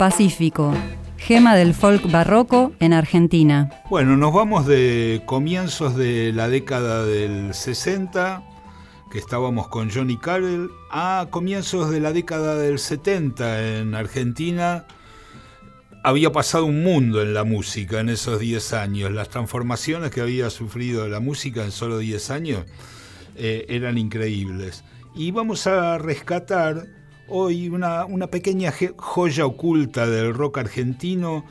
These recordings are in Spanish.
Pacífico, gema del folk barroco en Argentina. Bueno, nos vamos de comienzos de la década del 60, que estábamos con Johnny Carell, a comienzos de la década del 70 en Argentina. Había pasado un mundo en la música en esos 10 años. Las transformaciones que había sufrido la música en solo 10 años eh, eran increíbles. Y vamos a rescatar hoy una, una pequeña joya oculta del rock argentino.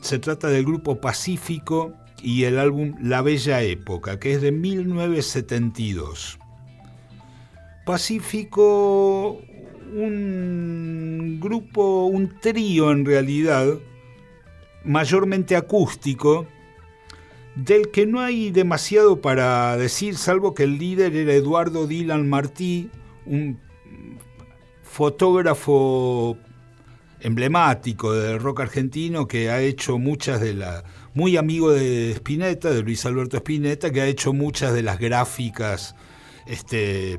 Se trata del grupo Pacífico y el álbum La Bella Época, que es de 1972. Pacífico, un grupo, un trío en realidad, mayormente acústico, del que no hay demasiado para decir, salvo que el líder era Eduardo Dylan Martí, un fotógrafo emblemático del rock argentino que ha hecho muchas de las, muy amigo de Spinetta, de Luis Alberto Spinetta, que ha hecho muchas de las gráficas, este,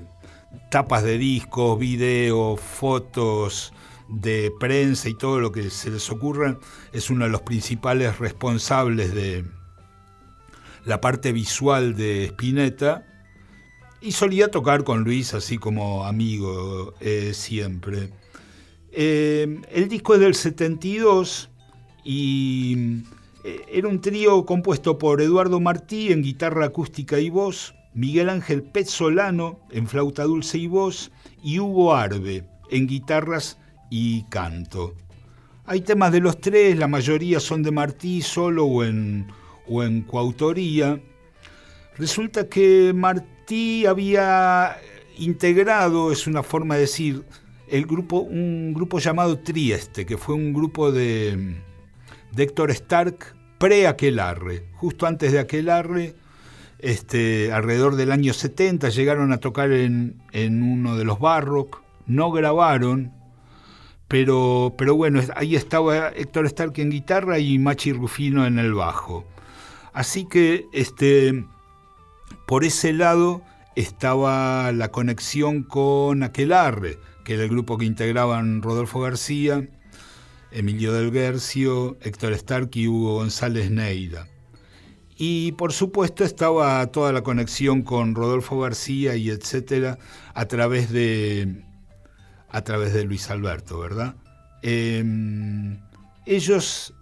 tapas de discos, videos, fotos de prensa y todo lo que se les ocurra, es uno de los principales responsables de la parte visual de Spinetta y solía tocar con Luis así como amigo eh, siempre. Eh, el disco es del 72 y eh, era un trío compuesto por Eduardo Martí en guitarra acústica y voz, Miguel Ángel Pezzolano en flauta dulce y voz y Hugo Arbe en guitarras y canto. Hay temas de los tres, la mayoría son de Martí solo o en, o en coautoría. Resulta que Martí había integrado, es una forma de decir, el grupo, un grupo llamado Trieste, que fue un grupo de, de Héctor Stark pre-Aquelarre. Justo antes de Aquelarre, este, alrededor del año 70, llegaron a tocar en, en uno de los Barrock, no grabaron, pero, pero bueno, ahí estaba Héctor Stark en guitarra y Machi Rufino en el bajo. Así que este, por ese lado estaba la conexión con Aquelarre, que era el grupo que integraban Rodolfo García, Emilio del Guercio, Héctor Stark y Hugo González Neira. Y por supuesto estaba toda la conexión con Rodolfo García y etcétera a través de a través de Luis Alberto, ¿verdad? Em, ellos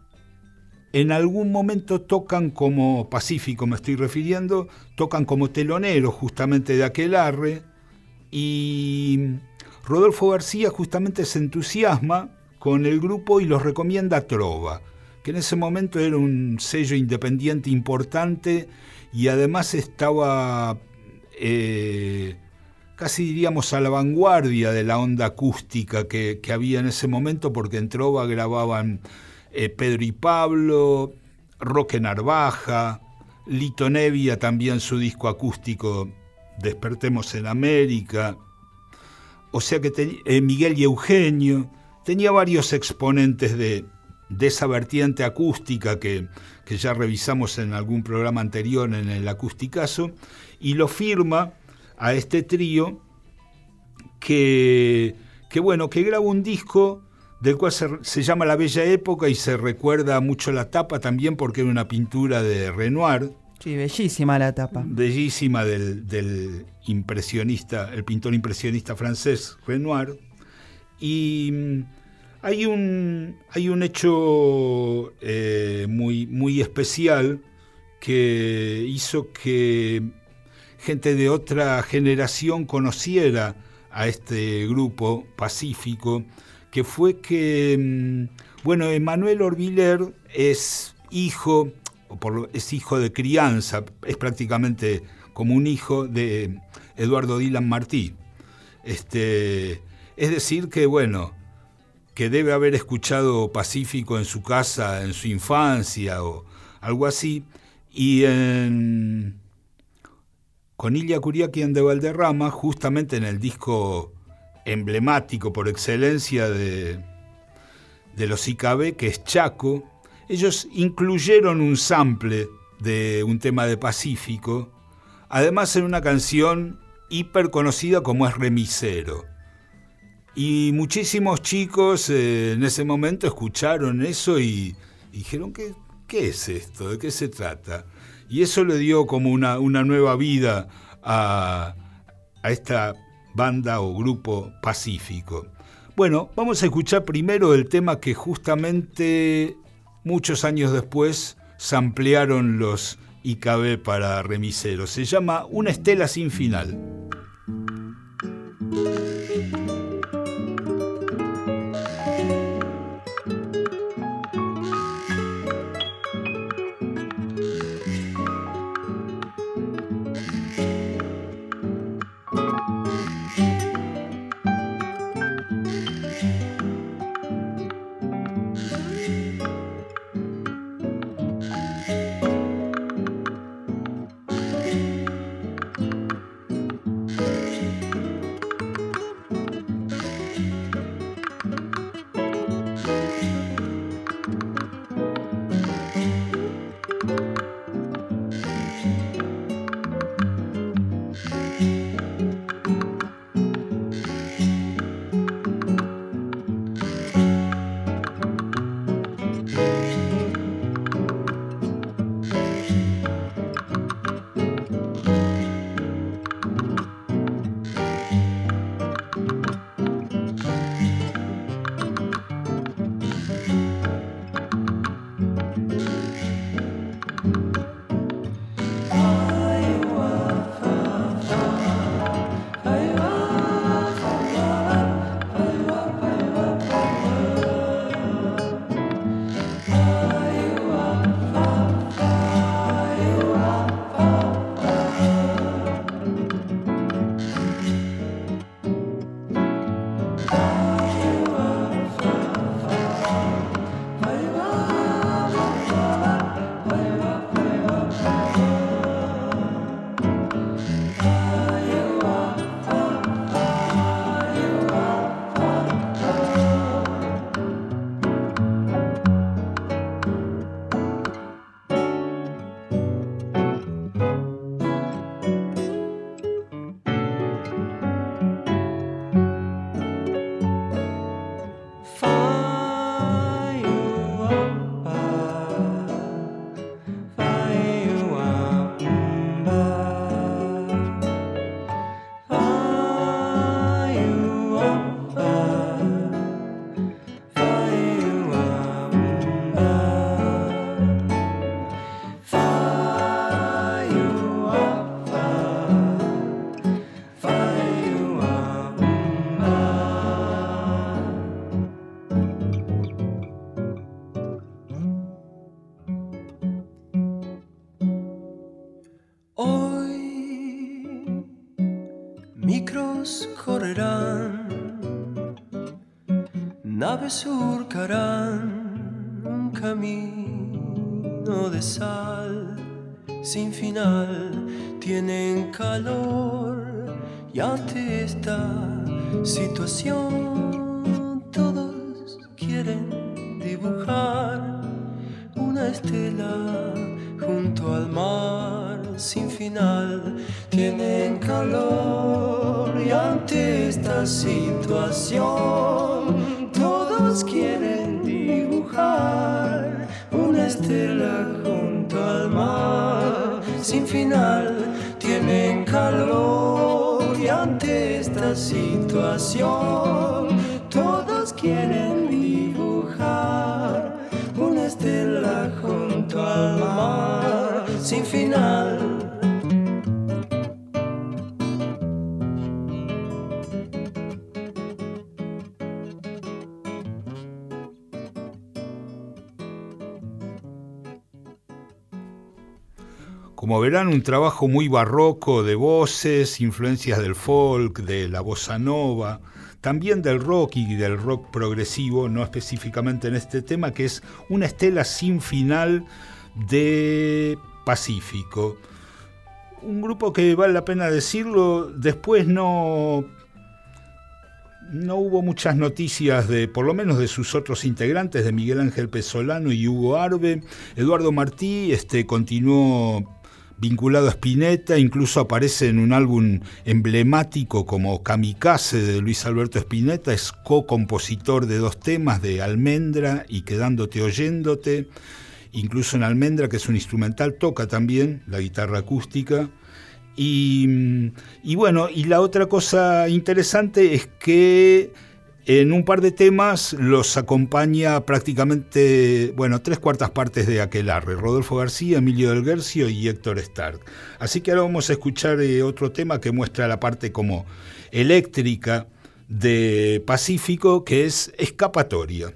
en algún momento tocan como Pacífico, me estoy refiriendo, tocan como teloneros justamente de aquel arre y Rodolfo García justamente se entusiasma con el grupo y los recomienda a Trova, que en ese momento era un sello independiente importante y además estaba eh, casi diríamos a la vanguardia de la onda acústica que, que había en ese momento porque en Trova grababan eh, Pedro y Pablo, Roque Narvaja, Lito Nevia también su disco acústico Despertemos en América, o sea que eh, Miguel y Eugenio, tenía varios exponentes de, esa vertiente acústica que, que, ya revisamos en algún programa anterior en el acústicazo, y lo firma a este trío que, que bueno, que graba un disco del cual se, llama La Bella Época y se recuerda mucho la tapa también porque era una pintura de Renoir. Sí, bellísima la tapa. Bellísima del, impresionista, el pintor impresionista francés Renoir. Y mm, hay un, hay un hecho eh, muy, muy especial que hizo que gente de otra generación conociera a este grupo pacífico que fue que, mm, bueno, Emanuel Orviller es hijo, es hijo de crianza, es prácticamente como un hijo de Eduardo Dylan Martí. Este, es decir, que bueno, que debe haber escuchado Pacífico en su casa, en su infancia o algo así, y en, con Ilia Curiaquian de Valderrama, justamente en el disco emblemático por excelencia de, de los IKB, que es Chaco, ellos incluyeron un sample de un tema de Pacífico, además en una canción hiper conocida como es Remisero. Y muchísimos chicos eh, en ese momento escucharon eso y, dijeron, ¿qué, ¿qué es esto? ¿De qué se trata? Y eso le dio como una, una nueva vida a, a esta banda o grupo pacífico. Bueno, vamos a escuchar primero el tema que justamente muchos años después ampliaron los IKB para remiseros. Se llama Una estela sin final. Surcarán un camino de sal sin final, tienen calor y ante esta situación. Todos quieren dibujar una estela junto al mar sin final, tienen calor y ante esta situación final. Tienen calor y ante esta situación Como verán, un trabajo muy barroco de voces, influencias del folk, de la bossa nova, también del rock y del rock progresivo, no específicamente en este tema, que es una estela sin final de Pacífico. Un grupo que vale la pena decirlo, después no no hubo muchas noticias de, por lo menos de sus otros integrantes, de Miguel Ángel Pesolano y Hugo Arbe. Eduardo Martí este, continuó vinculado a Spinetta, incluso aparece en un álbum emblemático como Kamikaze de Luis Alberto Spinetta, es co-compositor de dos temas de Almendra y Quedándote oyéndote, incluso en Almendra, que es un instrumental, toca también la guitarra acústica. Y, y bueno, y la otra cosa interesante es que en un par de temas los acompaña prácticamente, bueno, tres cuartas partes de Aquelarre, Rodolfo García, Emilio del Guercio y Héctor Stark. Así que ahora vamos a escuchar eh, otro tema que muestra la parte como eléctrica de Pacífico, que es Escapatoria.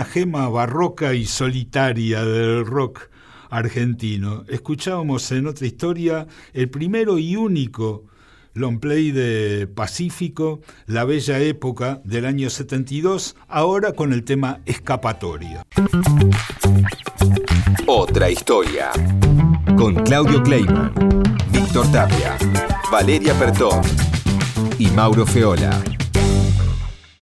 Una gema barroca y solitaria del rock argentino. Escuchábamos en otra historia el primero y único long play de Pacífico, La Bella Época del año 72, ahora con el tema Escapatoria. Otra historia. Con Claudio Kleiman, Víctor Tapia, Valeria Pertón y Mauro Feola.